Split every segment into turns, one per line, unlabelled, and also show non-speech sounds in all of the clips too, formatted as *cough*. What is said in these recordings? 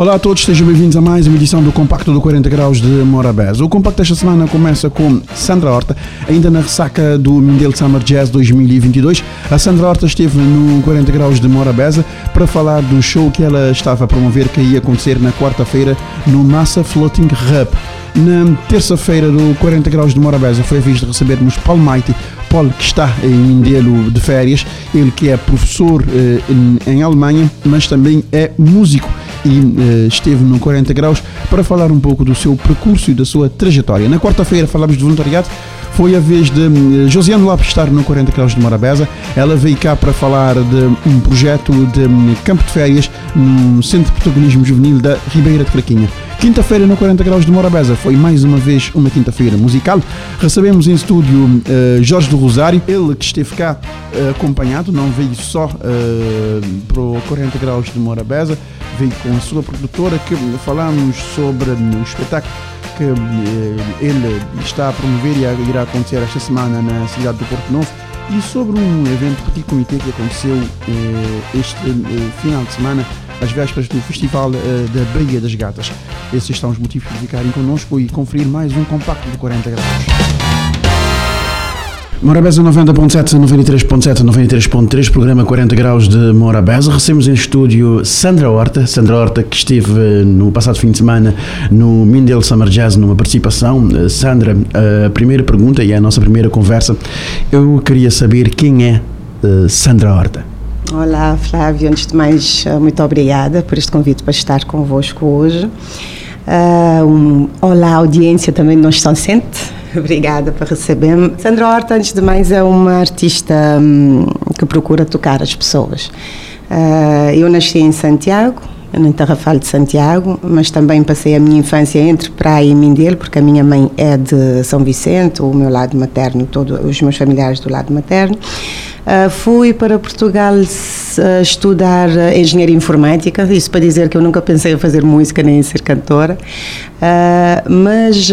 Olá a todos, sejam bem-vindos a mais uma edição do Compacto do 40 Graus de Morabeza. O compacto desta semana começa com Sandra Horta, ainda na ressaca do Mindelo Summer Jazz 2022. A Sandra Horta esteve no 40 Graus de Morabeza para falar do show que ela estava a promover que ia acontecer na quarta-feira no NASA Floating Hub. Na terça-feira do 40 Graus de Morabeza foi a vez de recebermos Paul Mighty, Paul que está em Mindelo de férias, ele que é professor eh, em, em Alemanha, mas também é músico e uh, esteve no 40 Graus para falar um pouco do seu percurso e da sua trajetória. Na quarta-feira falamos de voluntariado. Foi a vez de uh, Josiane Lopes estar no 40 Graus de Morabeza. Ela veio cá para falar de um projeto de um, campo de férias no Centro de Protagonismo Juvenil da Ribeira de Craquinha. Quinta-feira no 40 Graus de Morabeza foi mais uma vez uma quinta-feira musical. Recebemos em estúdio uh, Jorge do Rosário, ele que esteve cá uh, acompanhado, não veio só uh, para o 40 Graus de Morabeza, veio com a sua produtora que falamos sobre o espetáculo que ele está a promover e irá acontecer esta semana na cidade do Porto Novo e sobre um evento petit comitê que aconteceu este final de semana às vésperas do Festival da Baía das Gatas. Esses são os motivos para ficarem connosco e conferir mais um compacto de 40 graus. Morabeza 90.7, 93.7, 93.3, programa 40 graus de Morabeza. Recebemos em estúdio Sandra Horta, Sandra Horta que esteve no passado fim de semana no Mindel Summer Jazz numa participação. Sandra, a primeira pergunta e a nossa primeira conversa, eu queria saber quem é Sandra Horta.
Olá, Flávio. Antes de mais, muito obrigada por este convite para estar convosco hoje. Uh, um, olá, audiência também não estão sente. *laughs* Obrigada por receber-me. Sandra Horta, antes de mais, é uma artista um, que procura tocar as pessoas. Uh, eu nasci em Santiago, no Tarrafal de Santiago, mas também passei a minha infância entre Praia e Mindelo, porque a minha mãe é de São Vicente, o meu lado materno, todos os meus familiares do lado materno. Uh, fui para Portugal uh, estudar uh, engenharia informática, isso para dizer que eu nunca pensei em fazer música nem em ser cantora, mas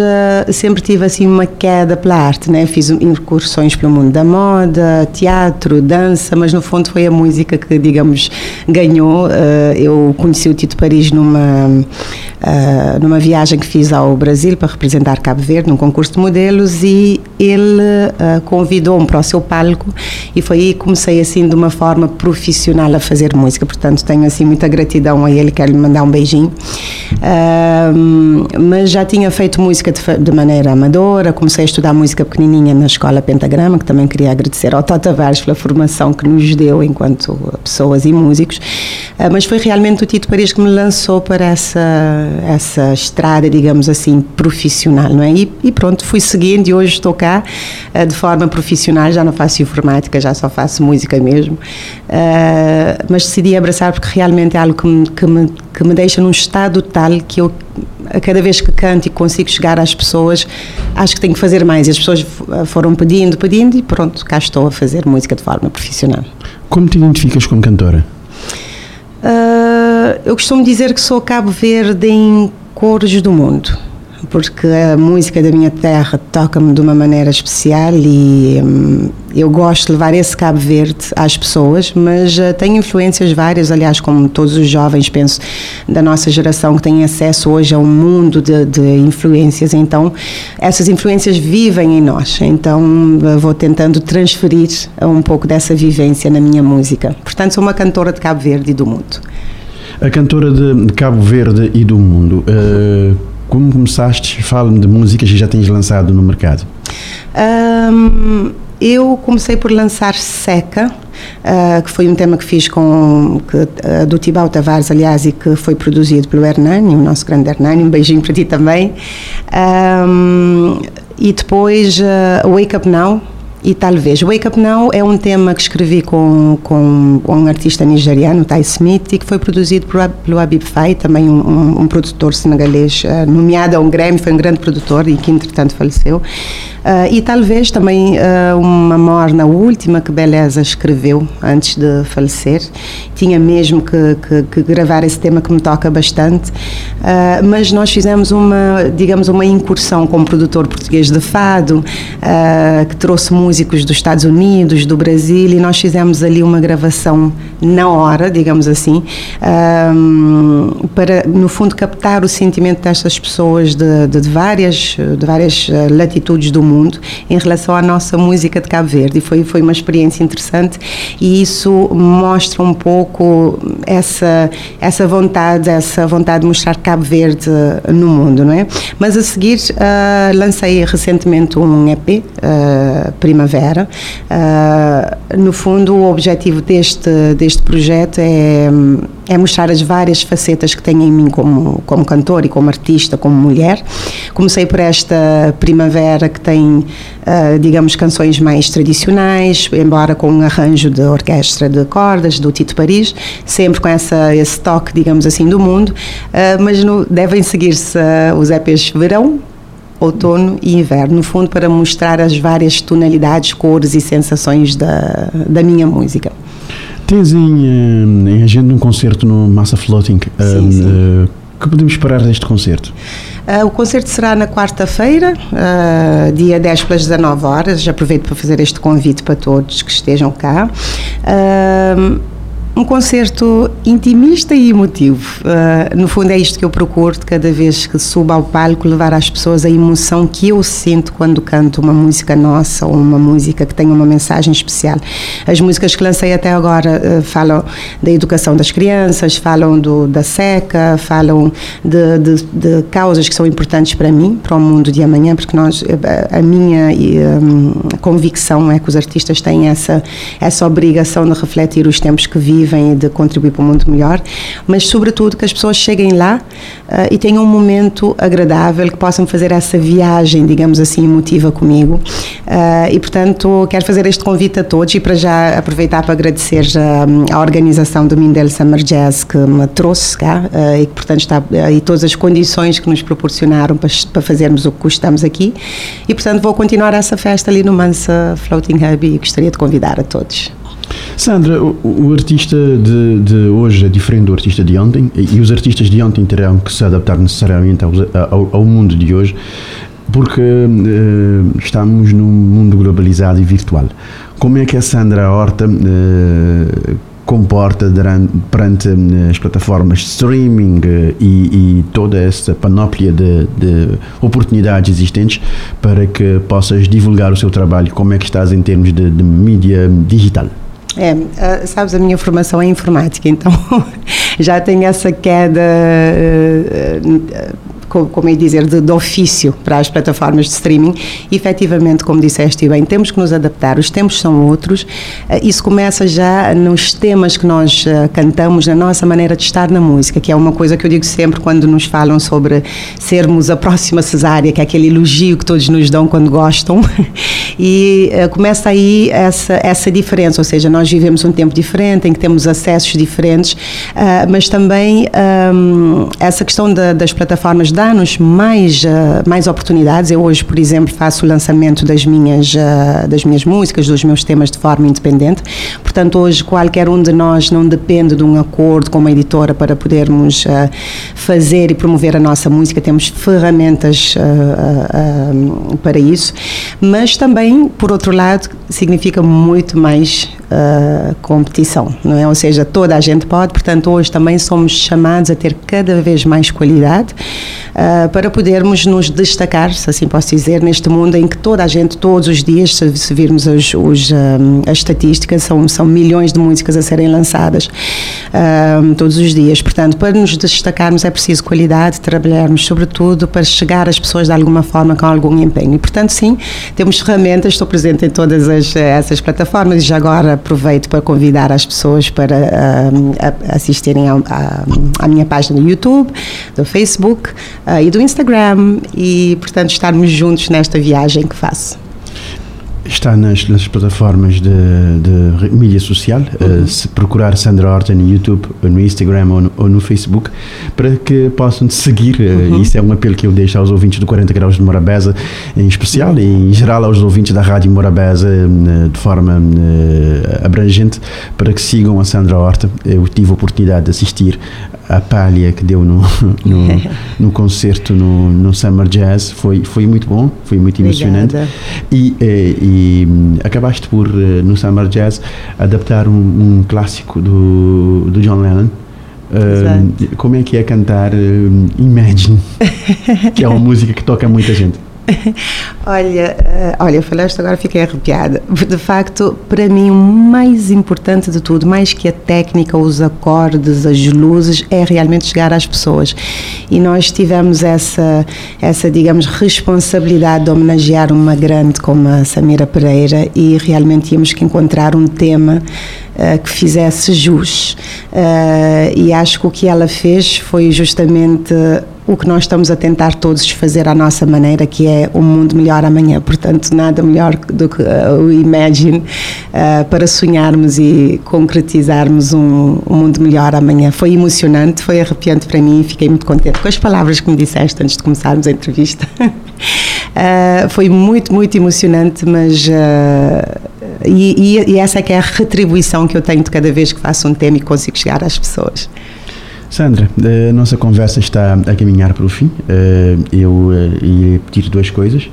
sempre tive assim uma queda pela arte, né? Fiz incursões pelo mundo da moda, teatro, dança, mas no fundo foi a música que, digamos, ganhou. eu conheci o Tito Paris numa numa viagem que fiz ao Brasil para representar Cabo Verde num concurso de modelos e ele convidou-me para o seu palco e foi aí comecei assim de uma forma profissional a fazer música, portanto tenho assim muita gratidão a ele, quero lhe mandar um beijinho. Uh, mas já tinha feito música de, de, maneira amadora, comecei a estudar música pequenininha na escola Pentagrama, que também queria agradecer ao Tota Tavares pela formação que nos deu enquanto pessoas e músicos, uh, mas foi realmente o Tito Paris que me lançou para essa, essa estrada, digamos assim, profissional, não é? E, e pronto, fui seguindo e hoje estou cá uh, de forma profissional, já não faço informática, já só faço música mesmo, uh, mas decidi abraçar porque realmente é algo que me, que, me, que me deixa num estado tal que eu, a cada vez que canto e consigo chegar às pessoas, acho que tenho que fazer mais. E as pessoas foram pedindo, pedindo e pronto, cá estou a fazer música de forma profissional.
Como te identificas como cantora?
Uh, eu costumo dizer que sou Cabo Verde em cores do mundo porque a música da minha terra toca-me de uma maneira especial e hum, eu gosto de levar esse Cabo Verde às pessoas, mas uh, tenho influências várias, aliás, como todos os jovens, penso, da nossa geração que têm acesso hoje a um mundo de, de influências, então essas influências vivem em nós, então uh, vou tentando transferir um pouco dessa vivência na minha música. Portanto, sou uma cantora de Cabo Verde e do mundo.
A cantora de Cabo Verde e do mundo. Uh como começaste? Fala-me de músicas que já tens lançado no mercado.
Um, eu comecei por lançar Seca, uh, que foi um tema que fiz com que, uh, do Tibau Tavares, aliás, e que foi produzido pelo Hernani, o nosso grande Hernani. Um beijinho para ti também. Um, e depois uh, Wake Up Now, e talvez. Wake Up Now é um tema que escrevi com, com um artista nigeriano, Ty Smith, e que foi produzido por, pelo Habib Faye, também um, um, um produtor senegalês, uh, nomeado a um Grammy, foi um grande produtor e que entretanto faleceu. E talvez também uma morna última que Beleza escreveu antes de falecer. Tinha mesmo que, que, que gravar esse tema que me toca bastante, mas nós fizemos uma, digamos, uma incursão como produtor português de fado, que trouxe músicos dos Estados Unidos, do Brasil, e nós fizemos ali uma gravação na hora, digamos assim, para, no fundo, captar o sentimento destas pessoas de, de, de várias, de várias eh, latitudes do mundo em relação à nossa música de Cabo Verde. E foi, foi uma experiência interessante e isso mostra um pouco essa, essa vontade, essa vontade de mostrar Cabo Verde eh, no mundo, não é? Mas a seguir uh, lancei recentemente um EP, uh, Primavera. Uh, no fundo, o objetivo deste, deste projeto é, é mostrar as várias facetas que tenho em mim como, como cantor e como artista, como mulher. Comecei por esta primavera que tem, uh, digamos, canções mais tradicionais, embora com um arranjo de orquestra de cordas do Tito Paris, sempre com essa, esse toque, digamos assim, do mundo, uh, mas no, devem seguir-se uh, os EPs verão, outono e inverno, no fundo para mostrar as várias tonalidades, cores e sensações da, da minha música.
Tens em, eh, em agenda um concerto no Massa Floating. Sim, um, sim. Uh, que podemos esperar deste concerto?
Uh, o concerto será na quarta-feira, uh, dia 10 pelas 19 horas. Já aproveito para fazer este convite para todos que estejam cá. Uh, um concerto intimista e emotivo. Uh, no fundo, é isto que eu procuro de cada vez que subo ao palco, levar às pessoas a emoção que eu sinto quando canto uma música nossa ou uma música que tem uma mensagem especial. As músicas que lancei até agora uh, falam da educação das crianças, falam do, da seca, falam de, de, de, causas que são importantes para mim, para o mundo de amanhã, porque nós, a minha um, convicção é que os artistas têm essa, essa obrigação de refletir os tempos que vivem vivem e de contribuir para um mundo melhor, mas sobretudo que as pessoas cheguem lá uh, e tenham um momento agradável, que possam fazer essa viagem, digamos assim, emotiva comigo. Uh, e portanto, quero fazer este convite a todos e para já aproveitar para agradecer a, a organização do Mindel Summer Jazz que me trouxe cá uh, e que, portanto, está e todas as condições que nos proporcionaram para, para fazermos o que estamos aqui. E, portanto, vou continuar essa festa ali no Mansa Floating Hub e gostaria de convidar a todos.
Sandra, o, o artista de, de, hoje é diferente do artista de ontem e os artistas de ontem terão que se adaptar necessariamente ao, ao, ao mundo de hoje porque uh, estamos num mundo globalizado e virtual. Como é que a Sandra Horta uh, comporta durante, perante uh, as plataformas streaming e, e, toda essa panóplia de, de, oportunidades existentes para que possas divulgar o seu trabalho? Como é que estás em termos de, de mídia digital?
É, sabes, a minha formação é informática, então *laughs* já tenho essa queda uh, uh, como é dizer, de, de, ofício para as plataformas de streaming. Efetivamente, como disseste bem, temos que nos adaptar, os tempos são outros. Eh, isso começa já nos temas que nós eh, cantamos, na nossa maneira de estar na música, que é uma coisa que eu digo sempre quando nos falam sobre sermos a próxima cesárea, que é aquele elogio que todos nos dão quando gostam. *laughs* E uh, começa aí essa, essa diferença, ou seja, nós vivemos um tempo diferente, em que temos acessos diferentes, mas também ehm, essa questão da, das plataformas da dá-nos mais, uh, mais oportunidades. Eu hoje, por exemplo, faço o lançamento das minhas, uh, das minhas músicas, dos meus temas de forma independente. Portanto, hoje qualquer um de nós não depende de um acordo com uma editora para podermos uh, fazer e promover a nossa música. Temos ferramentas para isso. Mas também, por outro lado, significa muito mais competição, não é? Ou seja, toda a gente pode. Portanto, hoje também somos chamados a ter cada vez mais qualidade uh, para podermos nos destacar, se assim posso dizer, neste mundo em que toda a gente, todos os dias, se, se virmos os, os, um, as estatísticas, são, são milhões de músicas a serem lançadas uh, todos os dias. Portanto, para nos destacarmos é preciso qualidade, trabalharmos sobretudo para chegar às pessoas de alguma forma com algum empenho. E, portanto, sim, temos ferramentas, estou presente em todas as, essas plataformas e já agora aproveito para convidar as pessoas para uh, assistirem à minha página do YouTube, do Facebook, uh, e do Instagram e, portanto, estarmos juntos nesta viagem que faço.
Está nas, nas plataformas de, de mídia social, uhum. uh, se procurar Sandra Horta no YouTube, no Instagram ou no, ou no Facebook, para que possam te seguir. Uhum. Isso é um apelo que eu deixo aos ouvintes do 40 Graus de Morabeza, em especial, e em geral aos ouvintes da Rádio Morabeza, de forma abrangente, para que sigam a Sandra Horta. Eu tive a oportunidade de assistir a palha que deu no, *laughs* no, *laughs* no concerto no, no Summer Jazz foi, foi muito bom, foi muito emocionante. E, e, e, hum, acabaste por, eh, no Summer Jazz, adaptar um, um clássico do, do John Lennon. Uh, como é que é cantar uh, Imagine, *laughs* que é uma música que toca muita gente? *laughs*
olha, uh, olha, falaste agora fiquei arrepiada. De facto, para mim o mais importante de tudo, mais que a técnica, os acordes, as luzes, é realmente chegar às pessoas. E nós tivemos essa, essa digamos, responsabilidade de homenagear uma grande como a Samira Pereira e realmente tínhamos que encontrar um tema uh, que fizesse jus. Uh, e acho que o que ela fez foi justamente o que nós estamos a tentar todos fazer à nossa maneira, que é um mundo melhor amanhã. Portanto, nada melhor do que uh, o Imagine uh, para sonharmos e concretizarmos um, um, mundo melhor amanhã. Foi emocionante, foi arrepiante para mim e fiquei muito contente com as palavras que me disseste antes de começarmos a entrevista. uh, *laughs* foi muito, muito emocionante, mas. E, e, e essa é que é a retribuição que eu tenho de cada vez que faço um tema e consigo chegar às pessoas.
Sandra, a nossa conversa está a caminhar para o fim. Eh, eu eh, ia pedir duas coisas.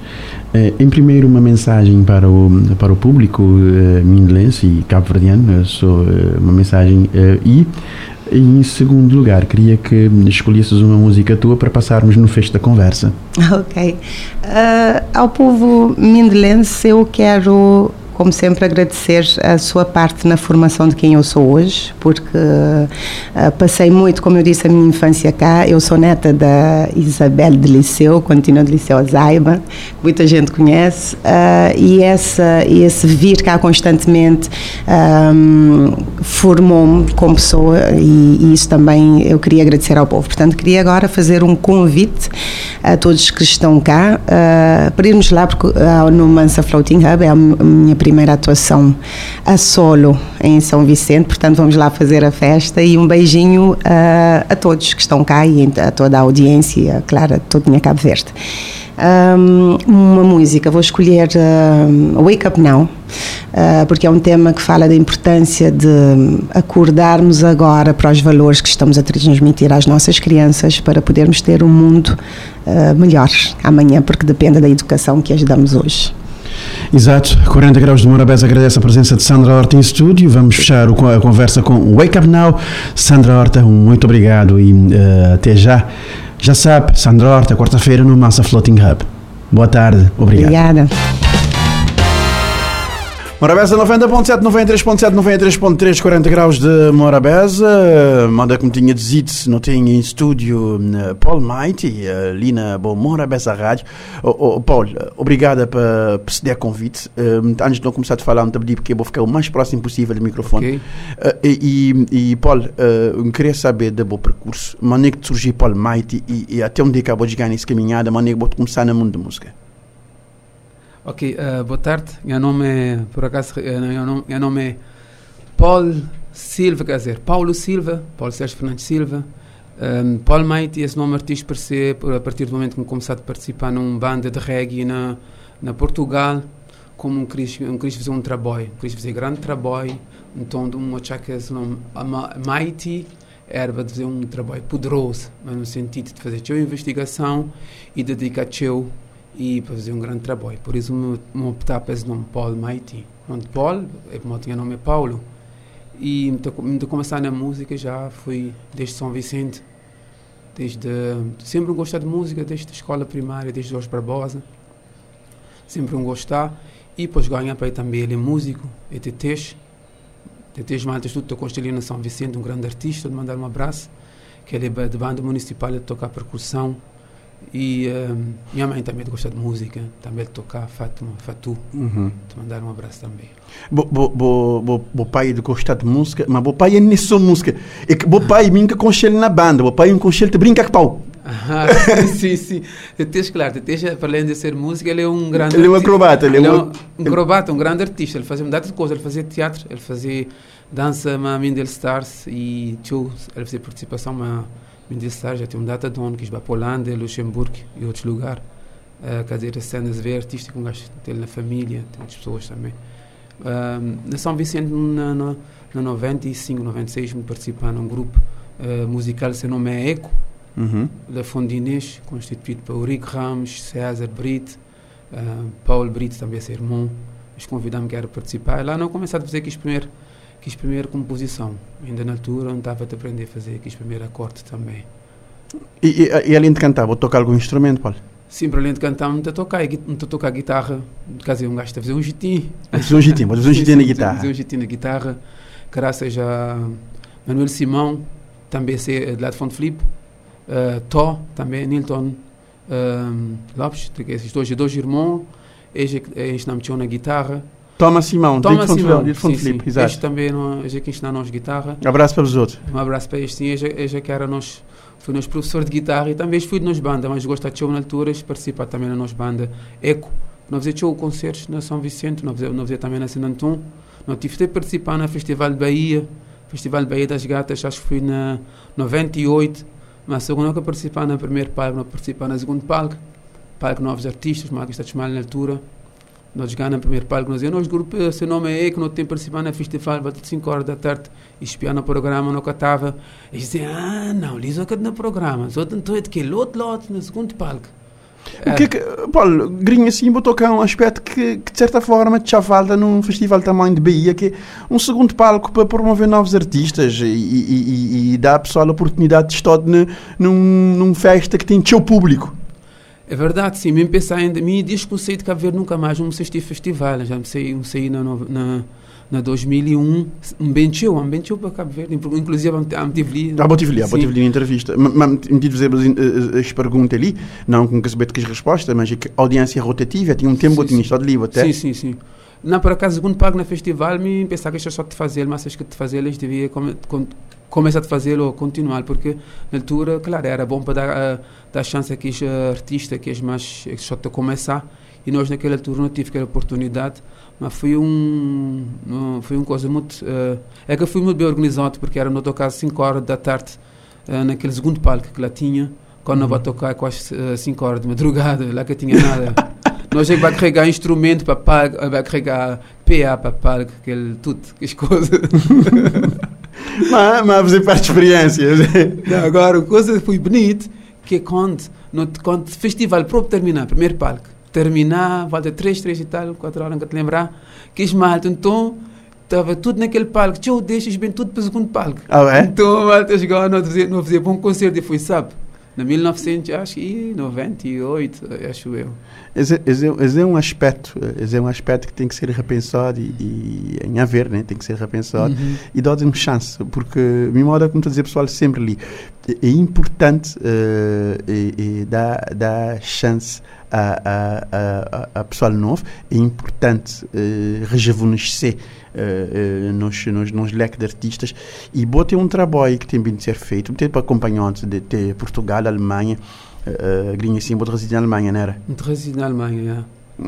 Eh, em primeiro, uma mensagem para o, para o público mindelense e cabo-verdiano, uma mensagem e em segundo lugar, queria que escolhesses uma música tua para passarmos no fecho da conversa. *laughs*
Ok. Uh, ao povo mindelense, eu quero como sempre, agradecer a sua parte na formação de quem eu sou hoje, porque uh, passei muito, como eu disse, a minha infância cá. Eu sou neta da Isabel de Liceu, continua de Liceu Zaiba, que muita gente conhece, uh, e essa, esse vir cá constantemente um, formou-me como pessoa, e, e, isso também eu queria agradecer ao povo. Portanto, queria agora fazer um convite a todos que estão cá uh, para irmos lá porque, no Mansa Floating Hub, é a minha primeira atuação a solo em São Vicente, portanto vamos lá fazer a festa e um beijinho uh, a todos que estão cá e a toda a audiência, claro, a toda a Cabo Verde. Um, uma música, vou escolher uh, Wake Up Now, uh, porque é um tema que fala da importância de acordarmos agora para os valores que estamos a transmitir às nossas crianças para podermos ter um mundo uh, melhor amanhã, porque depende da educação que as damos hoje.
Exato, 40 graus de Morabeza agradece a presença de Sandra Horta em estúdio. Vamos fechar a conversa com Wake Up Now. Sandra Horta, muito obrigado e uh, até já. Já sabe, Sandra Horta, quarta-feira no Massa Floating Hub. Boa tarde, obrigado.
Obrigada.
Morabeza 90.7, 93.7, 93.3, 40 graus de Morabeza. Manda como tinha dito, não tem em estúdio eh, Paul Mighty, ali na Bom Morabeza Rádio. Oh, oh, Paul, obrigada por, por ceder convite. Antes de não começar a falar, não te pedi porque eu vou ficar o mais próximo possível do microfone. Okay. Uh, e, e, Paul, uh, eu queria saber do bom percurso. Maneira que surgiu Paul Mighty e, e até onde acabou de ganhar nessa caminhada, maneira que vou começar no mundo da música.
Ok, uh, boa tarde. Meu nome é, por acaso, eh, meu nome, meu nome é Paulo Silva, quer dizer, Paulo Silva, Paulo Sérgio Fernandes Silva. Um, ehm, Paul Mate, esse nome artístico apareceu a partir do momento que comecei a participar numa banda de reggae na, na Portugal, como um queria, um queria fazer um trabalho, um queria fazer grande trabalho, então de um que esse nome Mighty era para fazer um trabalho poderoso, mas no sentido de fazer a investigação e dedicar a e para fazer um grande trabalho. Por isso, me optar para nome Paul Mighty. Onde Paul, é como tinha nome é Paulo. E de começar na música já fui desde São Vicente, desde sempre gostar de música, desde a escola primária, desde Jorge Barbosa. Sempre um gostar. E depois ganhar para também ele é músico, é TTs. TTs Maltas, tudo com ali na São Vicente, um grande artista, de mandar um abraço. Que ele é de banda municipal, de tocar percussão e um, minha mãe também gosta de música, também de tocar Fátima, Fatu. Uhum. Te mandar um abraço também.
Bo, bo, bo, bo, bo pai gosta de música, mas o pai é nem só música. É que o pai brinca com ele na banda, o pai com ele brinca com pau.
Ah, *laughs* sim, sim. Tens, claro, tens, para além de ser músico, ele é um grande
Ele é um acrobata, ele é
Ele é
um-
um, um acrobata, um grande artista. Ele fazia muita coisa. Ele fazia teatro, ele fazia dança na Mindel Stars e show. Ele fazia participação na Stars. Já tem um data de onde quis para a Holanda, Luxemburgo e outros lugares. Uh, quer dizer, as cenas ver artística, um gajo dele na família, tem outras pessoas também. Um, na São Vicente, na, na, na 95, 96, me participar num grupo uh, musical, seu nome é Eco
Uhum.
da Fondinês, constituído por Eurico Ramos, César Brito, uh, Paulo Brito, também é seu irmão. Eles convidaram-me que era participar. Lá não comecei a fazer quis primeiro, quis primeiro composição. Ainda na altura, onde estava a aprender a fazer quis primeiro acorde também.
E, e, e além de cantar, vou tocar algum instrumento, Paulo?
Sempre além de cantar, muito a tocar, muito a tocar guitarra. Quer dizer, um gajo está a fazer um jitim.
Fazer um vou fazer um
Sim,
jitinho na
sim,
guitarra.
Fazer um jitim na guitarra. Graças a Manuel Simão, também é de lá de Fonte Filipe. Uh, Tó, também, Nilton um, Lopes, que esses dois, dois irmãos. Eles, eles não metiam na guitarra.
Toma Simão, de Fonte
Simão,
Fonte
sim,
Filipe, exato.
Eles também, não- é que ensinaram-nos guitarra.
Abraço para os outros.
Um abraço para eles, sim. Eles, eles é que era nós, foi nosso professor de guitarra e também fui de nós banda, mas gosto de show na altura, eles participam também na nossa banda Eco. Nós fazemos show concertos na São Vicente, nós fazemos, nós fazemos também na Antão. Nós tive de participar no Festival de Bahia, Festival de Bahia das Gatas, acho que fui na 98, mas eu nunca participar no primeiro palco, não participar no segundo palco. Palco Novos Artistas, está chamado na altura. Nós no primeiro palco, nós dizemos, nós grupo, seu nome é Eco, não tem participar no festival, vai de 5 horas da tarde, espiar no programa, não catava. E dizia, ah, não, eles não no programa, só tentou de que outro lote no segundo palco.
O que é que, Paulo, grinha assim, vou tocar um aspecto que, que de certa forma te falta num festival tamanho de Bahia, que é um segundo palco para promover novos artistas e, e, e, e dar à pessoa a oportunidade de estar num, num festa que tem seu público.
É verdade, sim, mesmo pensar ainda, me diz que eu saí de Cabo Verde nunca mais, não sei se tive festival, já me saí, me saí na, na, na 2001, um show, um show para Cabo Verde, inclusive me tive ali.
Ah, vou tive ali,
Sim.
tive ali entrevista. Me tive fazer as, as, as perguntas ali, não com que saber que as respostas, mas é que a audiência rotativa, tinha um tempo, eu
sim.
estado livre até.
Sim, sim, sim. Não, por acaso, segundo pago no festival, me pensava que isto é só de fazer, mas acho que de fazer eles devia come, com, começar a fazer ou continuar, porque na altura, claro, era bom para dar, a dar chance a aqueles eh, artistas que mais que só te começar, e nós naquela altura não tive aquela oportunidade, mas foi um, foi uma coisa muito, eh, é que foi muito bem organizado, porque era no tocar às 5 horas da tarde, eh, naquele segundo palco que lá tinha, quando não vai tocar quase 5 horas de madrugada, lá que tinha nada. *laughs* Nós é que vai carregar instrumento para palco, eh, vai carregar PA para palco, aquele, tudo, aquelas coisas. *laughs*
Mas, mas fazer parte de experiências. *laughs*
Não, agora, a coisa foi bonita, que é quando, no, quando o festival próprio terminar, primeiro palco, terminar, volta 3, 3 e tal, 4 horas, não te lembrar, que es malta, então, estava tudo naquele palco, tchau, deixas bem tudo para o segundo palco.
Ah, é?
Então, malta chegou, não fazia, não fazia bom concerto e foi, sabe? Na 1900, acho que 98, acho eu.
Esse, esse, é- esse é um aspecto, esse é um aspecto que tem que ser repensado e, e em haver, né? tem que ser repensado
Uhum.
e dar-lhe chance, porque, me moda, como estou a dizer, pessoal, sempre ali, é, é importante e dar, dar chance a, a, a, a, pessoal novo, é importante eh, rejuvenescer eh, eh, nos, nos, nos leques de artistas e botar um trabalho que tem vindo a ser feito, tem para acompanhantes de, de Portugal, Alemanha, uh, grinha assim, vou residir na Alemanha, não era?
Residido na Alemanha, já.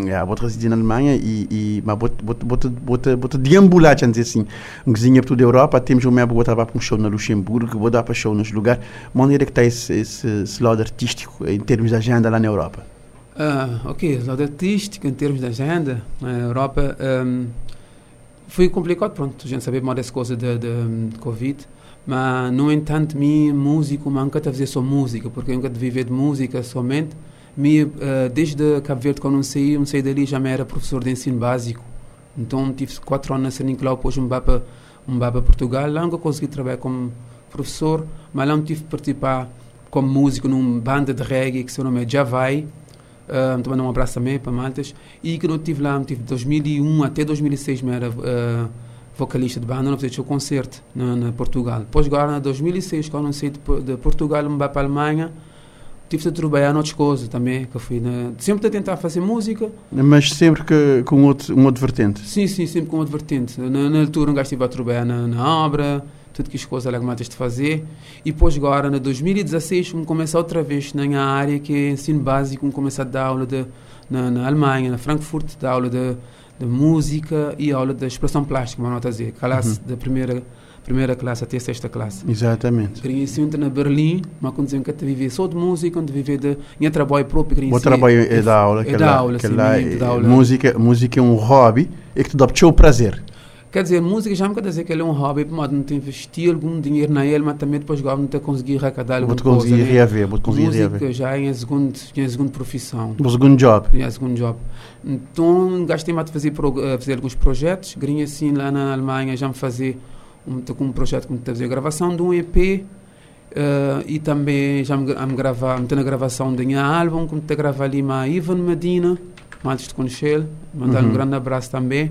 Ja, vou residir na Alemanha e, e mas vou, vou, vou, vou, vou deambular, já dizer assim, um vizinho por toda a Europa, temos o mesmo, vou para um show na Luxemburgo, vou dar para show nos lugares, maneira que está esse, esse, esse lado artístico em termos de agenda lá na Europa.
Ah, ok, lado artístico, em termos de agenda, na Europa, um, foi complicado, pronto, a gente sabe mais dessa coisa de, de, de Covid, mas, no entanto, mim, músico, mas nunca fazer só música, porque eu nunca viver de música somente. Me, uh, desde Cabo Verde, quando eu saí, eu saí dali, já me era professor de ensino básico. Então, tive quatro anos na São depois um para um para Portugal. Lá nunca consegui trabalhar como professor, mas lá tive participar como músico numa banda de reggae que seu nome é Javai. Uh, também um abraço também para Maltas. E que não tive lá, tive de 2001 até 2006, me era uh, vocalista de banda, não fiz o concerto na, na, Portugal. Depois, agora, em 2006, quando eu saí de, de Portugal, me para a Alemanha, tive de trabalhar em outras coisas também, que fui na, sempre a tentar fazer música.
Mas sempre que, com outro, um outro vertente?
Sim, sim, sempre com outro vertente. Na, na altura, um gajo estive a trabalhar na, na obra, tudo que as coisas que matas de fazer. E depois agora, em 2016, vamos começar outra vez na área que é ensino básico, vamos começar a dar aula de, na, na Alemanha, na Frankfurt, dar aula de, de música e aula de expressão plástica, vamos dizer, classe
Uhum.
da primeira primeira classe até a sexta classe.
Exatamente.
Queria sempre na Berlim, mas quando dizem que te viver só de música, quando viver de minha trabalho próprio, queria
O trabalho é da aula,
é
que
da aula,
que
sim,
lá
muito da
é-
aula.
música, música é um hobby e que te dá o prazer.
Quer dizer, música já me quer dizer que ele é um hobby, mas não tem investir algum dinheiro na ele, mas também depois agora não tem conseguir arrecadar alguma
Vou-te conseguir
coisa. né?
reaver, vou-te conseguir
Música
reaver.
já é a segunda, é a segunda profissão.
O segundo job.
É a segundo job. Então, gastei mais de fazer, eh, fazer alguns projetos. Grinha assim, lá na Alemanha, já me fazer um, um projeto que me fazer a gravação de um EP. eh, e também já me, me gravar, me na gravação de um álbum, como te gravar ali com Ivan Medina, antes de conhecer mandar
Uhum.
um grande abraço também.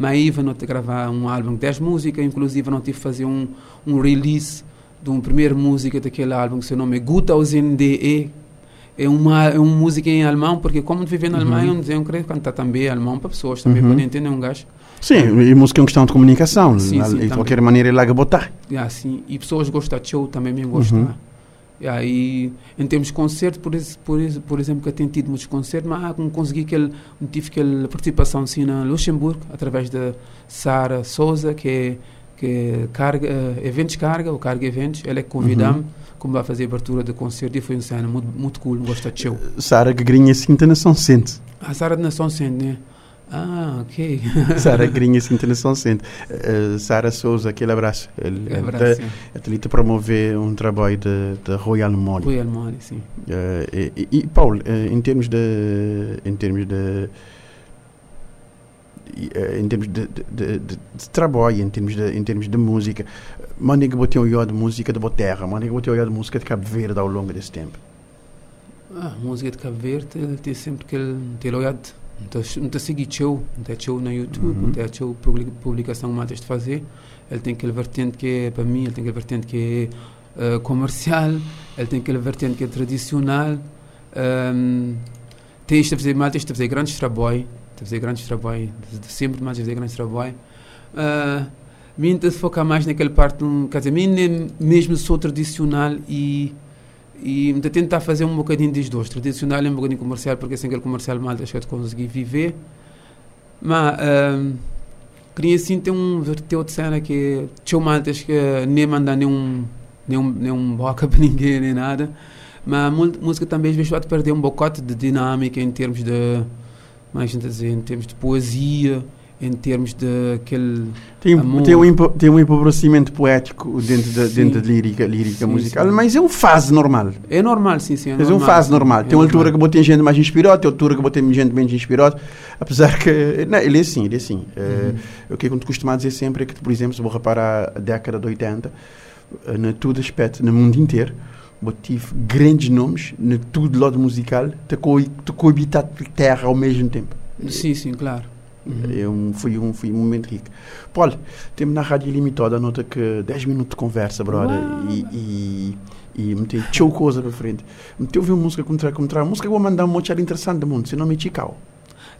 Mas Ivan, não te gravar um álbum de 10 músicas, inclusive não tive que fazer um, um release de uma primeira música daquele álbum, que seu nome é Gutausen DE, é uma, é uma música em alemão, porque como viver na
Uhum.
Alemanha, eu queria cantar também alemão para pessoas, também
Uhum.
podem entender um gajo.
Sim, e música é uma questão de comunicação.
Sim,
Lá-
sim,
de qualquer maneira, ele lá botar.
E, assim, e pessoas gostam de show, também me gostam.
Uhum.
E aí, em termos de concerto, por, ex- por, ex- por exemplo, que eu tenho tido muitos concertos, mas ah, como consegui aquele, não tive aquela participação assim na Luxemburgo, através da Sara Souza, que é, que é carga, eh, Eventos Carga, ou Carga Eventos, ela é que convida-me,
Uhum.
como vai fazer a abertura do concerto, e foi uma cena muito, muito cool, gosta de show.
Sara Grinha Cinta Nação Sente.
A Sara de Nação Sente, né? Ah, ok. *laughs*
Sara Grinha Cinta Nação Sente. Uh, Sara Souza, aquele abraço. Ele, ele
Abraço,
ele te promover um trabalho de, de Royal Mall.
Rui Almani, sim.
Uh, e, e- Paulo, uh, em termos de em termos de em termos de, de, de- de- trabalho, em termos de, em termos de música, manda que botei um olhar de música de Boterra, manda que botei um olhar de música de Cabo Verde ao longo desse tempo.
Ah, música de Cabo Verde tem sempre aquele olhado está- não a seguir show não tem show na YouTube
Uhum.
não tem show publi- publicação que de fazer. Ele tem aquele vertente que é para mim ele tem aquele vertente que é ah, comercial ele tem aquele vertente que é tradicional. Ahm, tem isto a fazer matas de fazer grandes trabalhos de fazer grandes trabalhos sempre mais de fazer grandes trabalhos Ah, mim de focar mais naquela parte quer dizer mim mesmo sou tradicional e e de tentar fazer um bocadinho dos dois, tradicional e um bocadinho comercial, porque sem aquele comercial mal deixa de conseguir viver. Mas ahm, queria assim ter um verteu de cena que tinha maltas que nem manda nenhum, nenhum, nenhum boca *laughs* para ninguém, nem nada. Mas a música também às vezes pode perder um bocado de dinâmica em termos de, mais gente dizer, em termos de poesia, em termos de aquele
Tem,
Amor.
tem, um, tem um empobrecimento poético dentro da,
Sim.
dentro da lírica, lírica
Sim,
musical,
sim.
mas é uma fase normal.
É normal, sim, sim. É
Mas é
normal,
fase
sim,
normal.
é
Tem uma altura que
normal.
botei gente mais inspirada, tem altura que botei gente menos inspirada. Apesar que. Não, ele é assim, ele é assim. Eh,
Uhum.
o que eu costumo dizer sempre é que, por exemplo, se vou reparar a década de 80, eh, na todo aspecto, no mundo inteiro, eu tive grandes nomes, no tudo lado musical, de co- de coabitar de terra ao mesmo tempo.
Sim, sim, claro. Uhum.
É um, foi, um, foi um momento rico. Paulo, temos na Rádio Limitada a nota que 10 minutos de conversa, brother, e, e, e meteu tchau coisa para frente. Meteu ouvir uma música contra contra a música, eu vou mandar um monte de interessante do mundo, seu nome é Chicau.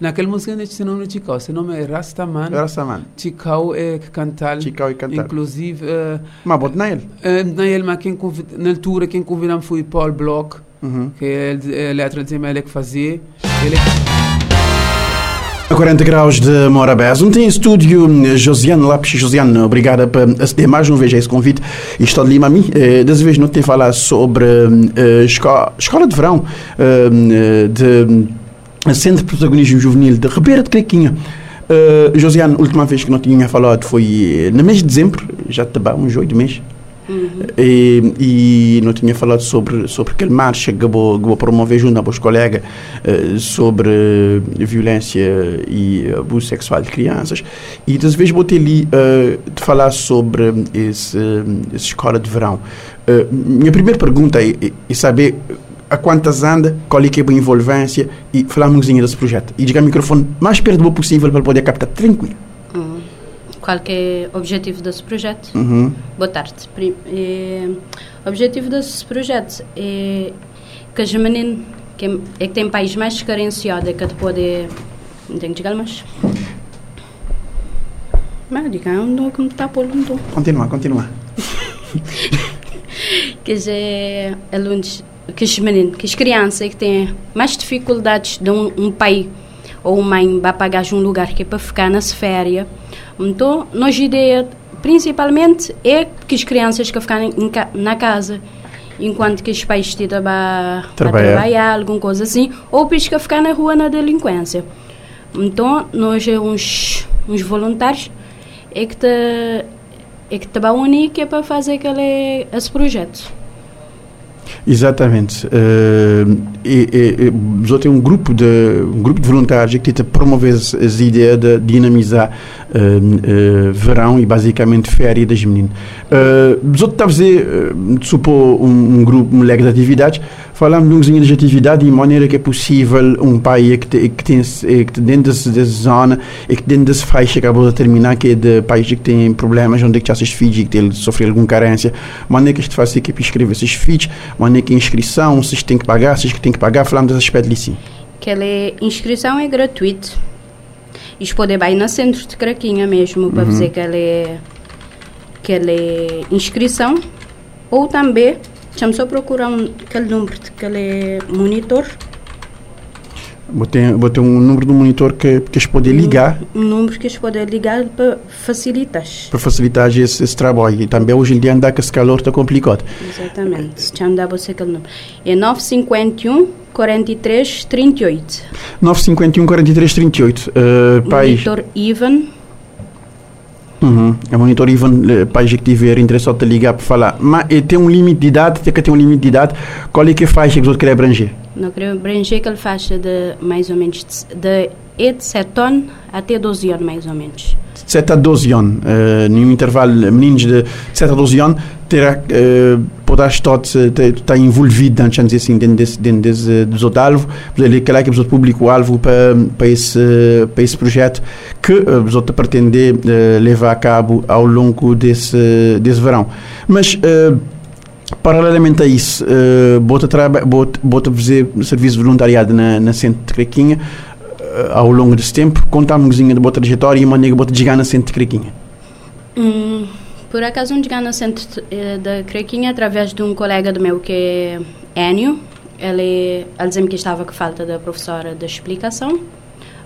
Naquela música não é seu nome é Chicau, seu nome é Rastaman.
Era essa man.
Chicau é que cantar,
Chicau e cantar.
inclusive, uh,
Mas bota na ele.
na, ele, mas quem convid- na altura quem convidamos foi Paul Bloch,
Uhum.
que é ele- é a letra de é que fazia. Ele é que
A 40 graus de Morabés. Ontem em estúdio, Josiane Lápis. Josiane, obrigada por aceder mais uma vez a esse convite. E estou de Lima a mim. Eh, dessa vez não tem falar sobre eh, esco- escola de verão eh, de eh, Centro de Protagonismo Juvenil de Ribeira de Crequinha. Eh, Josiane, a última vez que não tinha falado foi eh, no mês de dezembro, já está uns oito meses. E, e não tinha falado sobre, sobre aquele marcha que vou, que vou promover junto aos colegas eh, sobre violência e abuso sexual de crianças. E das vezes botei ali eh, de falar sobre esse, essa escola de verão. Eh, minha primeira pergunta é, é- é saber a quantas anda, qual é que é a envolvência e falar pouquinho desse projeto. E diga o microfone mais perto do possível para poder captar tranquilo.
Hum. Qual que é o objetivo desse projeto?
Uhum.
Boa tarde. Pri- eh, O objetivo desse projeto é que os meninos que é que têm pais mais carenciados é que te pode não tenho que mais mas diga não me está por não
Continua, continua. *laughs*
que é alunos, que os meninos, que as crianças que têm mais dificuldades de um, um pai ou mãe vai pagar um lugar que é para ficar nas férias. Então, nossa ideia principalmente é que as crianças que ficam em, na casa enquanto que os pais estão a trabalhar. alguma coisa assim, ou para ficar na rua na delinquência. Então, nós é uns, uns voluntários é que te, é que te unir que é para fazer aquele, esse projeto.
Exatamente. Uh, e, e, e, tem um grupo de um grupo de voluntários que tenta promover as ideias de dinamizar uh, uh, verão e basicamente férias das meninas. Uh, está a fazer, uh, supor, um, um grupo, um leque de atividades Falamos de um de atividade de maneira que é possível um país que, te, que tem que dentro dessa, zona e que dentro dessa faixa acabou de terminar que é de países que têm problemas onde é que esses filhos que sofrer alguma carência. Maneira que isto faz que escrever esses filhos maneira que a inscrição vocês têm que pagar vocês que têm que pagar falamos desse aspecto ali sim
aquela inscrição é gratuita isto pode ir no centro de Craquinha mesmo para uhum. fazer aquela, aquela inscrição ou também Deixa-me só procurar um, aquele número aquele monitor.
Botei, botei um número do monitor que, que eles podem ligar.
Um, número que eles podem ligar para facilitar.
Para facilitar esse, esse, trabalho. E também hoje em dia andar com esse calor está complicado.
Exatamente. Deixa me dar você aquele número. É 951 43 38.
951 43 38. Uh,
monitor Ivan.
Uhum. É monitor Ivan para que tiver interesse de ligar para falar. Mas tem um limite de idade, tem que ter um limite de idade. Qual é que faz que você quer abranger?
Não quero abranger aquela faixa de mais ou menos de, de 7 anos até 12 anos mais ou menos.
7 a 12 anos. Uh, num intervalo, meninos de 7 a 12 anos terá, uh, poderá estar, estar envolvido, assim, dentro desse, dentro desse, dos outros alvos. Ele é que o público-alvo para, para, esse, para esse projeto que os outros pretender uh, levar a cabo ao longo desse, desse verão. Mas, uh, paralelamente a isso, uh, bota, bota, bota fazer serviço de voluntariado na, na Centro de Crequinha ao longo desse tempo. Conta-me um da boa trajetória e uma nega bota de na Centro de Crequinha.
Hum, por acaso, um cheguei no Centro de Crequinha através de um colega do meu que é Enio. Ele, ele dizia-me que estava com falta da professora de explicação.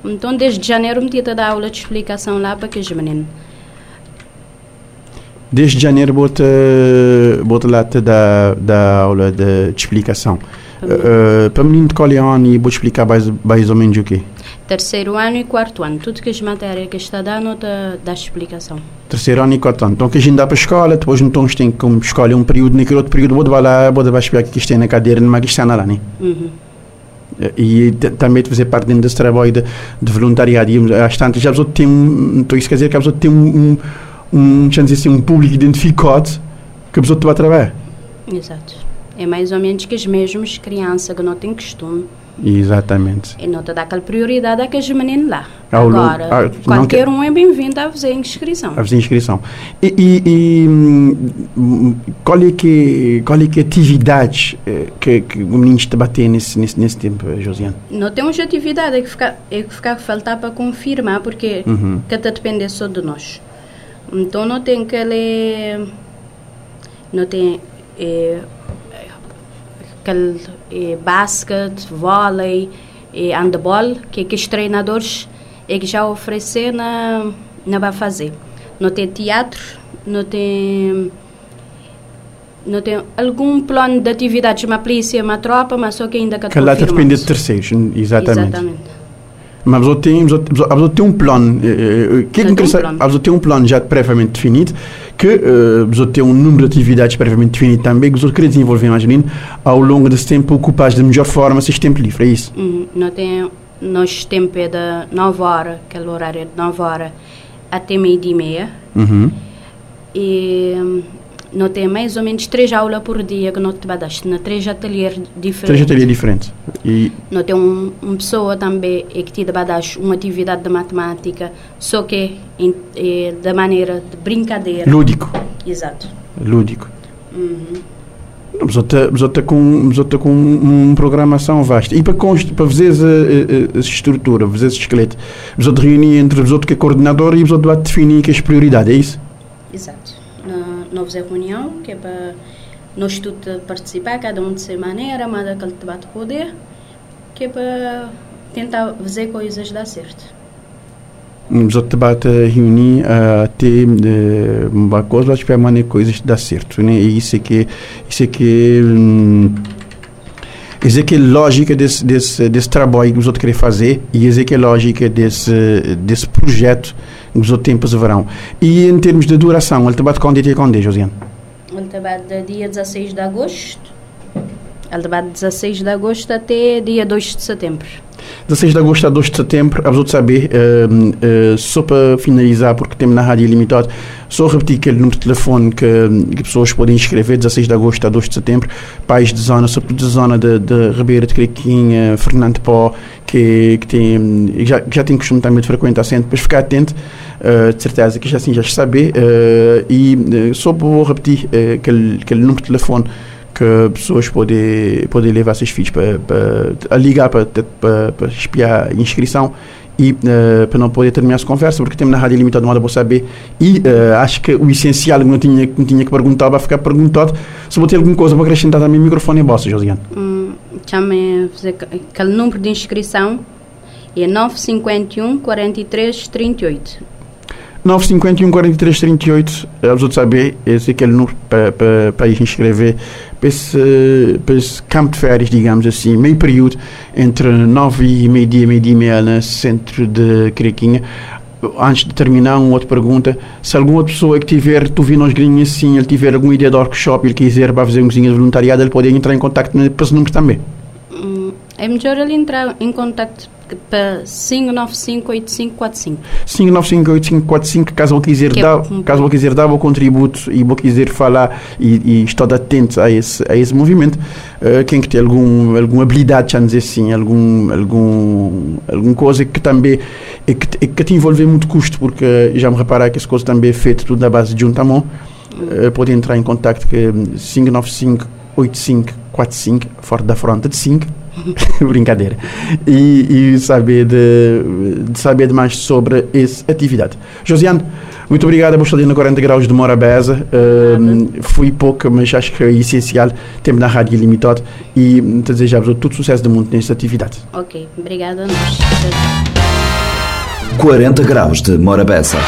Então, desde janeiro, me tinha dar aula de explicação lá para aqueles meninos.
Desde janeiro, bota, bota lá te dar, dar aula de, de explicação. Uh, para menino de qual ano e vou explicar mais, mais ou menos o quê?
Terceiro ano e quarto ano. Tudo que as matérias que está dando dá, dá explicação.
Terceiro ano e quarto ano. Então, que a gente dá para a escola, depois então tem como escolher um período, naquele outro período, vou lá, vou explicar que isto tem na cadeira, numa que está lá, né? Uhum. E também fazer parte desse trabalho de, de voluntariado. E às tantas, já tem um. Então, isso quer dizer que a pessoa tem um, um, um, assim, um público identificado que a pessoa vai trabalhar.
Exato. É mais ou menos que as mesmas crianças que não têm costume.
Exatamente.
E não te dá aquela prioridade àqueles meninos lá. Ao Agora, ah, qualquer um é bem-vindo a fazer inscrição.
A fazer inscrição. E, e, e hum, qual, é que, qual é que atividade eh, que, que o menino está batendo nesse, nesse, nesse tempo, Josiane?
Não temos atividade, é que fica, é que fica a faltar para confirmar, porque uhum. que está depender só de nós. Então não tem aquele... Não tem... É, aquele é, basquete, vôlei, e handball, que, que os treinadores é que já oferecem na, na vai fazer. Não tem teatro, não tem não tem algum plano de atividades, uma polícia, uma tropa, mas só que ainda que
Que lá depende de terceiros, exatamente. Exatamente. Mas você tem, tem um plano, eh, eh, que é interessante, você tem um plano já previamente definido, que uh, você tem um número de atividades previamente definido também, que você quer desenvolver, imagina, ao longo desse tempo, ocupar de melhor forma esse tempo livre, é isso?
Uhum. Não tem, nosso tempo é de 9 horas, aquele horário é de 9 horas, até meio-dia e meia. Uhum. E não tem mais ou menos três aulas por dia que nós trabalhamos, na três ateliês diferentes.
Três ateliês diferentes.
E não tem um, uma pessoa também que te trabalhamos uma atividade de matemática, só que em, é, da maneira de brincadeira.
Lúdico.
Exato.
Lúdico. Uhum. Mas está com, com uma programação vasta. E para, para fazer essa, essa estrutura, fazer esse esqueleto, reunir entre outros que é coordenador e você vai definir que é as prioridades, é isso?
Nós fazer reunião, que é para nós todos participar, cada um de sua maneira, mas aquele debate poder, que é para tentar fazer coisas dar certo.
Nos outros debates reunir até uma coisa para maneira coisas dar certo, né? E isso é que isso é que hum, isso é que lógica desse, desse, desse trabalho que os outros querem fazer e é que lógica desse, desse projeto que os outros tempos verão. E em termos de duração, ele debate quando é quando, Josiane?
Ele debate dia 16 de agosto. Ele debate 16 de agosto até dia 2 de setembro.
16 de agosto a 2 de setembro, a vos saber, uh, uh, só para finalizar, porque temos na Rádio Limitado, só repetir aquele número de telefone que, que pessoas podem inscrever, 16 de agosto a 2 de setembro, pais de zona, sobretudo de zona de, de Ribeira de Crequinha, Fernando Pó, que, que, tem, já, já tem costume também de frequentar sempre, depois ficar atento, uh, de certeza que já assim já saber, e só vou repetir aquele, aquele número de telefone que pessoas podem, podem levar seus filhos para, ligar para, espiar a inscrição e uh, para não poder terminar essa conversa, porque temos na Rádio Limitada moda para saber e uh, acho que o essencial que não tinha, que não tinha que perguntar vai ficar perguntado. Se vou ter alguma coisa para acrescentar também, microfone é vosso, Josiane.
Hum, aquele número de inscrição é 951 43 38.
951 43 38, os outros saber, esse é aquele número para, para inscrever para esse, para esse campo de férias, digamos assim, meio período, entre 9 e meio-dia, meio-dia e meia, no centro de Crequinha. Antes de terminar, uma outra pergunta: se alguma outra pessoa que tiver, tu vi nós grinhos assim, ele tiver alguma ideia de workshop, ele quiser para fazer um cozinha de voluntariado, ele pode entrar em contato com esse número também.
É melhor ele entrar em contato para 5958545.
5958545, caso eu quiser que é dar, é caso eu quiser dar o contributo e vou quiser falar e, e estar atento a esse a esse movimento, uh, quem que tem algum alguma habilidade, já dizer assim, algum algum alguma coisa que também é que, é que te envolve muito custo, porque já me reparar que essa coisa também é feita tudo na base de um tamanho, uh, pode entrar em contato com 595 8545, fora da fronte de 5 *laughs* Brincadeira. E, e saber de, de, saber mais sobre essa atividade. Josiane, muito obrigado por estar ali na 40 graus de Morabeza. Uh, fui pouco, mas acho que é essencial. Temos na Rádio Limitado e te desejamos todo sucesso do mundo nesta atividade.
Ok, obrigada a nós.
40 graus de Morabeza.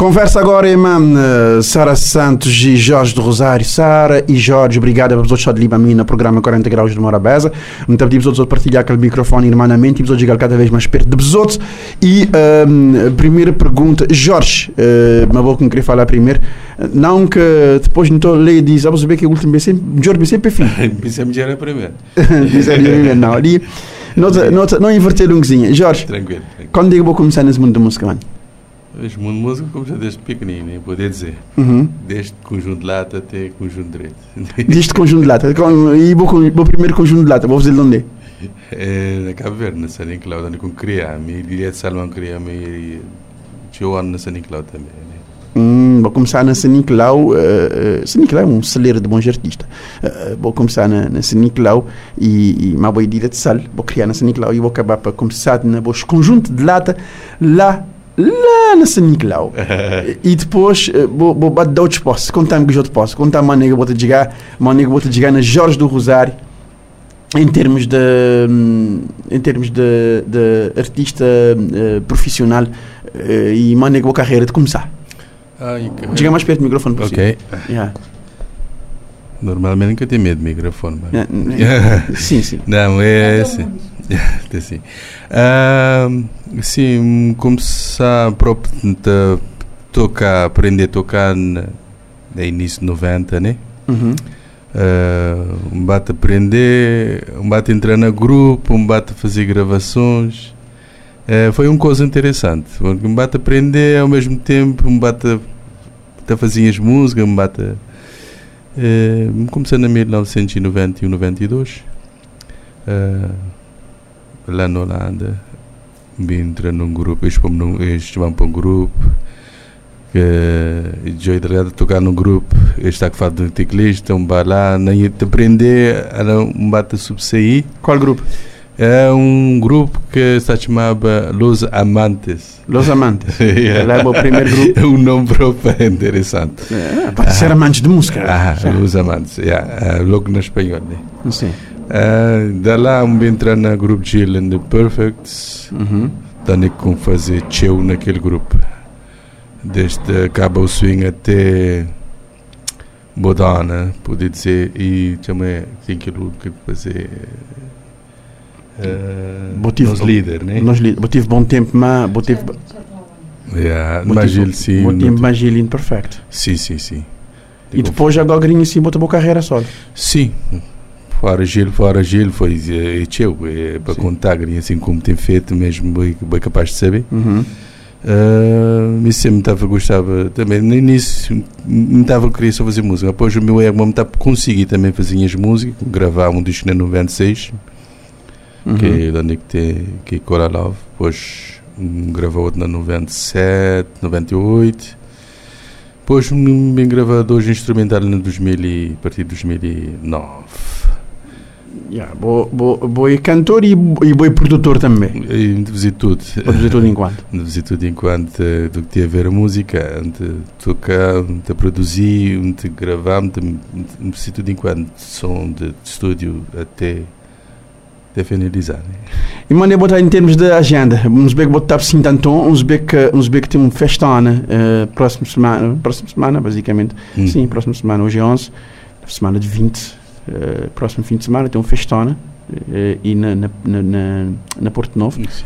Conversa agora, irmã eh, Sara Santos e Jorge do Rosário. Sara e Jorge, obrigado a vocês de mim no programa 40 Graus de Morabeza. Muito pedimos a partilhar aquele microfone irmanamente e vos chegar cada vez mais perto de besotos. E um, ehm, a primeira pergunta, Jorge, uh, uma boa que me queria falar primeiro. Não que depois não estou a ler e diz, ah, você vê que o último sempre, Jorge sempre é fim.
Pensei-me já era primeiro. *laughs*
Pensei-me primeiro, não. Ali, não, inverter um. Jorge,
tranquilo, tranquilo.
quando que vou começar nesse mundo da música, mano?
Este mundo música começou desde pequenino, nem poder dizer.
Uhum.
Desde conjunto de lata até conjunto de direito. *laughs*
Desde conjunto de lata. E o primeiro conjunto de lata, vou fazer de onde?
É, na Cabo Verde, na Nicolau, onde eu criei. Me diria de Salmão criei, me tinha ano na Nicolau também. Né?
Hum, vou começar na San Nicolau. Uh, Nicolau é um celeiro de bons artistas. Uh, vou começar na, na Nicolau e, e uma boa ideia de sal. Vou criar na Nicolau e vou acabar para começar na boa conjunto de lata lá lá na São Nicolau. *laughs* e depois eh, vou, vou bater outros postos. Contar-me que eu te posso. Contar uma nega vou te jogar, uma nega vou te jogar na Jorge do Rosário. Em termos de, hum, em termos de, de artista uh, profissional uh, e uma nega carreira de começar.
Ai,
Chega mais perto do microfone possível.
Ok.
Yeah.
Normalmente nunca tenho medo do microfone. Mas... *laughs*
sim, sim.
Não, é assim. *laughs* assim. Uh, sim, começar a tocar, aprender a tocar no início de 90, né?
Uhum.
Uh, um bate aprender, um bate entrar no grupo, um bate fazer gravações. Uh, foi uma coisa interessante. Um bate aprender ao mesmo tempo, um bate a fazer as músicas, um bate. Uh, comecei em 1991, 92. Uh, lá na Holanda, entra num grupo, vão para um grupo, que já de tocar num grupo, está que faz de teclista, um bar lá, nem te aprender a um bate subsair.
Qual grupo?
É um grupo que se chamava Los Amantes.
Los Amantes. *laughs*
Yeah.
É o primeiro grupo.
o *laughs* nome próprio interessante.
É, pode ser amantes de música.
Ah. Los Amantes, yeah. Ah, logo na espanhol. Né?
Sim.
Da lá um entrar no grupo Jill and the Perfects,
Uhum.
tenho que fazer show naquele grupo. Desde acaba o swing até Bodana, pode dizer, e também tem aquilo que fazer. Uh,
Botive-
nos líder, né?
Nós li- eu tive bom tempo, mas eu tive,
Yeah, mas ele sim.
bom tempo, mas ele imperfeito.
Sim, sim, sim.
E depois agora grinha assim, botou boa carreira solo.
Sim. Fora Gil, fora Gil, foi é, é, teu, é, para contar, assim como tem feito, mesmo bem, bem capaz de saber.
Uhum.
Uh, me sempre estava gostava também no início não estava a querer só fazer música depois o meu irmão estava consegui também fazer as músicas gravar um disco em 96
Uhum.
que é onde que tem que é Cora Love depois um, gravou outro na 97 98 depois um, bem gravado dois instrumentais no 2000 e, a partir de 2009
Yeah, boa, boa, boa cantor e, bo- e boa produtor também.
e fazer tudo
dizer tudo enquanto.
de visita enquanto eh, do que tem a ver a música, de tocar, de produzir, de gravar, de, de visita de enquanto som de, de estúdio até, até finalizar. Né?
E mano, eu botar em termos de agenda. Uns beck botar assim tanto, uns beck, uns beck tem um festona uh, próxima semana, próxima semana basicamente.
Hum.
Sim, próxima semana, hoje é 11, semana de 20, eh, próximo fim de semana tem um festona eh, e na, na, na, na, Porto Novo.
Sim.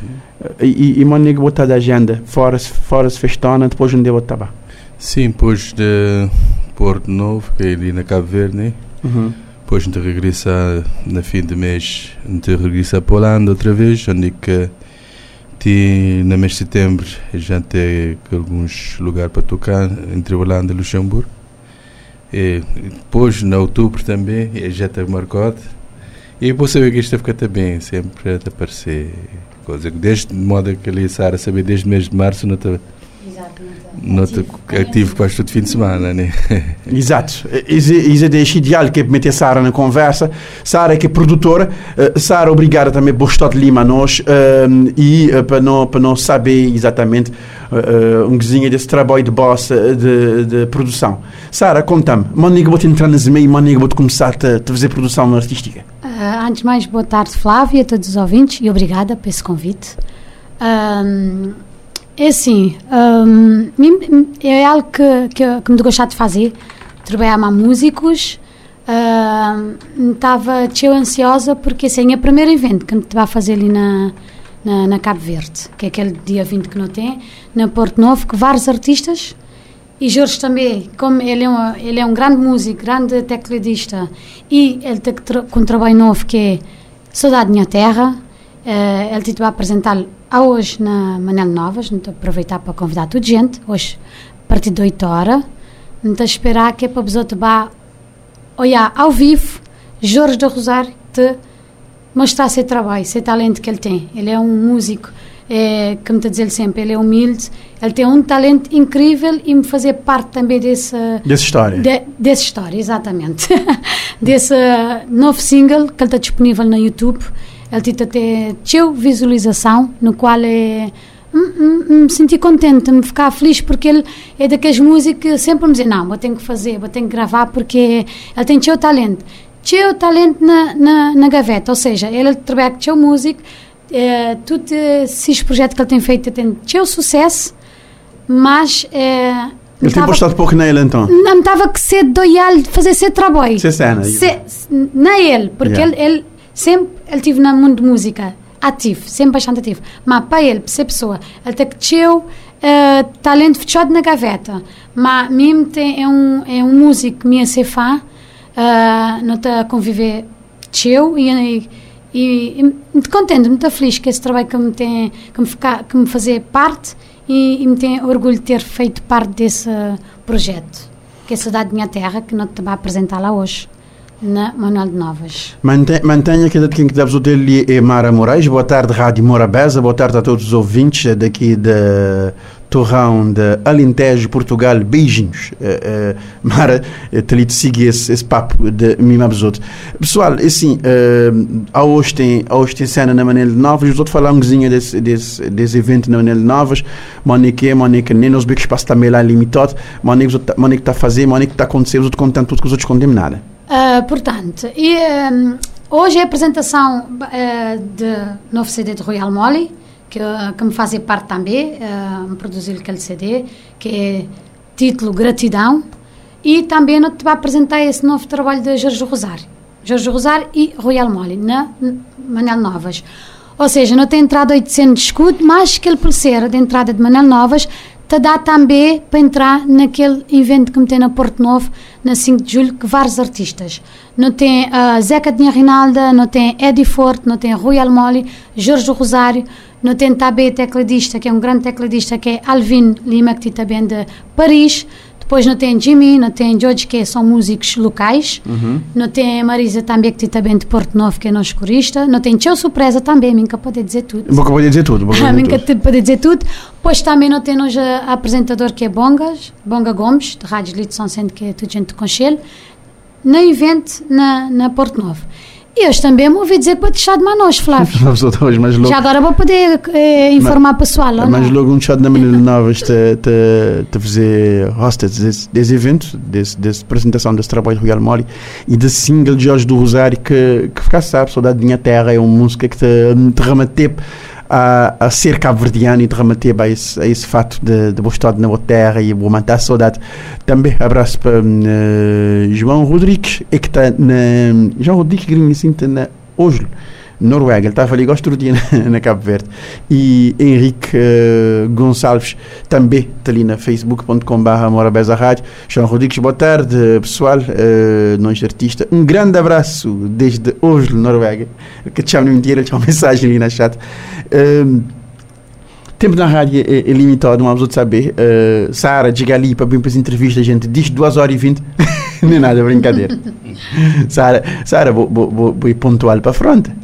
Eh, E, e eu botar da agenda, fora, fora se festona, depois onde eu lá.
Sim, depois de Porto Novo, que é ali na Cabo Verde, né?
Uhum.
depois a gente regressa no fim de mês, a gente regressa para Holanda outra vez, onde que tem, no mês de setembro gente tem alguns lugares para tocar entre Holanda e Luxemburgo. E depois, em outubro também, gente está marcado. E depois saber que isto vai ficar também, sempre a aparecer coisa. Desde de modo que ali Sara saber desde o mês de março não está não está ativo quase todo fim de semana, né? *laughs*
Exato. Isso é ideal que é meter Sara na conversa. Sara que é produtora. eh, Sara, obrigada também por estar de Lima a nós eh, e eh, para não, para não saber exatamente um cozinha desse trabalho de boss de, de produção. Sara, conta-me. Mano, eu vou te entrar nas meio, mano, eu vou te começar a, te fazer produção artística.
Antes de mais, boa tarde, Flávia, a todos os ouvintes e obrigada por esse convite. Ahm, é assim, mim- é algo que, que, que me gostar de fazer, trabalhar com músicos. ahm, Estava eu ansiosa porque assim, é o primeiro evento que me vai fazer ali na, na, na Cabo Verde, que é aquele dia 20 que não tem, na Porto Novo, que vários artistas. E Jorge também, como ele é, um, ele é um grande músico, grande tecladista e ele tem com um trabalho novo que é Saudade Minha Terra, eh, ele te vai a hoje na Manel Novas, então aproveitar para convidar toda a gente, hoje a partir de 8 horas, então esperar que é para outros vá olhar ao vivo Jorge do Rosário te mostrar seu trabalho, seu talento que ele tem. Ele é um músico, é, como te dizer sempre, ele é humilde, ele tem um talento incrível e me fazer parte também desse,
Dessa história.
de, dessa história, exatamente. *laughs* desse uh, novo single que ele está disponível no YouTube. Ele tem até teu visualização, no qual é. hum, hum, Me senti contente, me ficar feliz porque ele é daqueles músicos que sempre me dizem: Não, vou ter que fazer, vou ter que gravar porque ele tem teu talento. Teu talento na, na, na gaveta, ou seja, ele trabalha com teu músico, é, tudo esses projetos que ele tem feito tem teu sucesso, mas. É,
Ele tem postado pouco nele então.
não estava que ser doial fazer esse trabalho.
Essa cena.
É ele, porque
Yeah.
ele, ele sempre ele tive no mundo de música ativo, sempre bastante ativo. Mas para ele, para ser pessoa, ele tem que ter uh, talento fechado na gaveta. Mas mesmo tem, é, um, é um músico que me ser fã, uh, não está a conviver teu e, e, muito contente, muito feliz que esse trabalho que me tem, que me, fica, que me fazer parte e, e me tem orgulho de ter feito parte desse projeto, que é a Cidade da Minha Terra, que não te vai apresentar lá hoje, na Manuel de Novas.
Mante- Mantenha que quem que deve dele é Mara Moraes. Boa tarde, Rádio Morabeza. Boa tarde a todos os ouvintes daqui de Torrão de Alentejo, Portugal. Beijinhos. Uh, uh, Mara, te siga esse, esse papo de mim outros. Pessoal, assim, uh, a hoje tem, a hoje tem cena na Manel de Novas, os outros pouquinho desse, desse, desse evento na Manel de Novas, Monique, Monique, nem nos bicos espaço também lá limitado, Monique está a fazer, Monique está a acontecer, os outros contam tudo que os outros condemnam nada.
Uh, portanto, e, um, hoje é a apresentação uh, de novo CD de Royal Molly, que, que me fazem parte também, uh, produzir aquele CD, que é título Gratidão, e também não te vai apresentar esse novo trabalho de Jorge Rosário. Jorge Rosário e Royal Molly, na Manel Novas. Ou seja, não tem entrada 800 de escudo, mas ele pulseira de entrada de Manel Novas te dá também para entrar naquele evento que me tem na Porto Novo, na 5 de julho, que vários artistas. Não tem uh, Zeca Dinha Rinalda, não tem Eddie Forte, não tem Rui Almoli, Jorge Rosário, não tem também tecladista, que é um grande tecladista, que é Alvin Lima, que também de Paris, depois não tem Jimmy, não tem George, que são músicos locais. Uhum. Não tem Marisa também, que também de Porto Novo, que é nosso corista. Não tem Tchau Surpresa também, minha pode dizer tudo.
Boca pode dizer tudo.
Minha *laughs* pode dizer tudo. Depois também não tem hoje apresentador que é Bongas, Bonga Gomes, de Rádio Lito São Centro, que é tudo gente de Conchelo. No evento na, na Porto Novo. E hoje também me ouvi dizer que vou deixar de manos, Flávio.
hoje, *laughs* mas logo,
Já agora vou poder eh, informar o pessoal.
Mas logo um chat na maneira nova te, te, te fazer hostes desse, desse evento, desse, dessa apresentação desse trabalho do Real Mori e desse single de Jorge do Rosário que, que ficasse, sabe, Saudade de Minha Terra é uma música que te, te remeteu a, a ser cabo-verdiano e de remeter a esse, a esse fato de, de estar na boa terra e vou a saudade. Também abraço para uh, João Rodrigues, é que está na. João Rodrigues Grinha, assim, está na Oslo. Noruega, ele estava ali gosto dia na, *laughs* na, Cabo Verde. E Henrique uh, Gonçalves também está ali na facebook.com.br Morabeza Rádio. João Rodrigues, boa tarde, pessoal, uh, nós artista. Um grande abraço desde Oslo, Noruega. Que te chamo de mentira, tinha uma *laughs* mensagem ali na chat. Uh, tempo na rádio é, é limitado, não vamos saber. Uh, Sara, diga ali para vir para as entrevistas, gente, diz 2 horas e 20. *laughs* Nem nada, brincadeira. Sara, Sara, vou, vou, vou, vou ir pontual para a frente.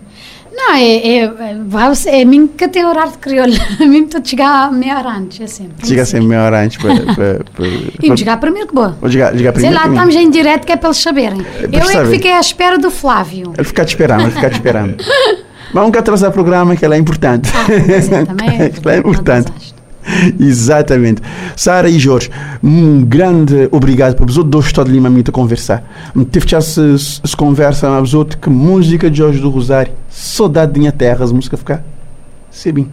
Não, é, é, é, é mim que tem horário de crioulo. *laughs* *laughs* A mim estou a chegar meia hora antes, é sempre.
Chega sempre meia hora antes para.
e chegar primeiro que boa.
Vou chegar, chegar primeiro.
Sei lá, estamos em direto que é para eles saberem. É eu é que fiquei à espera do Flávio.
Ele ficar te esperando, ele ficar te esperando. Nunca atrasar o programa, que ela é importante. *laughs*
Ah, é, também é,
ela é importante. *laughs* Exatamente. Sara e Jorge, um grande obrigado para vos dois estar de Lima a conversar. Tive já se, se conversa a vos que música de Jorge do Rosário, saudade de minha terra, as músicas ficar bem.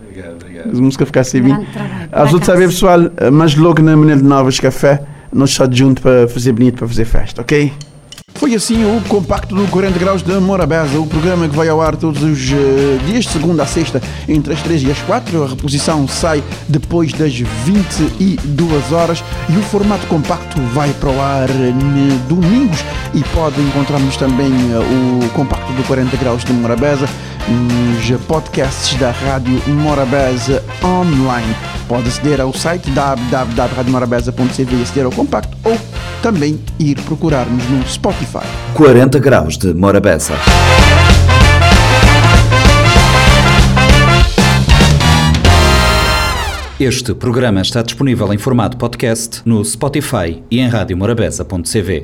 Obrigado, obrigado.
As músicas ficar bem. As outras saber pessoal, mas logo na Menina de Novas Café, nós estamos juntos para fazer bonito, para fazer festa, ok? Foi assim o compacto do 40 Graus de Morabeza, o programa que vai ao ar todos os uh, dias, de segunda a sexta, entre as 3 e as 4. A reposição sai depois das 22 horas e o formato compacto vai para o ar uh, domingos. E pode encontrarmos também uh, o compacto do 40 Graus de Morabeza nos podcasts da Rádio Morabeza online. Pode aceder ao site www.radiomorabeza.cv e aceder ao compacto ou também ir procurar-nos no Spotify.
40 graus de Morabeza. Este programa está disponível em formato podcast no Spotify e em radiomorabeza.cv.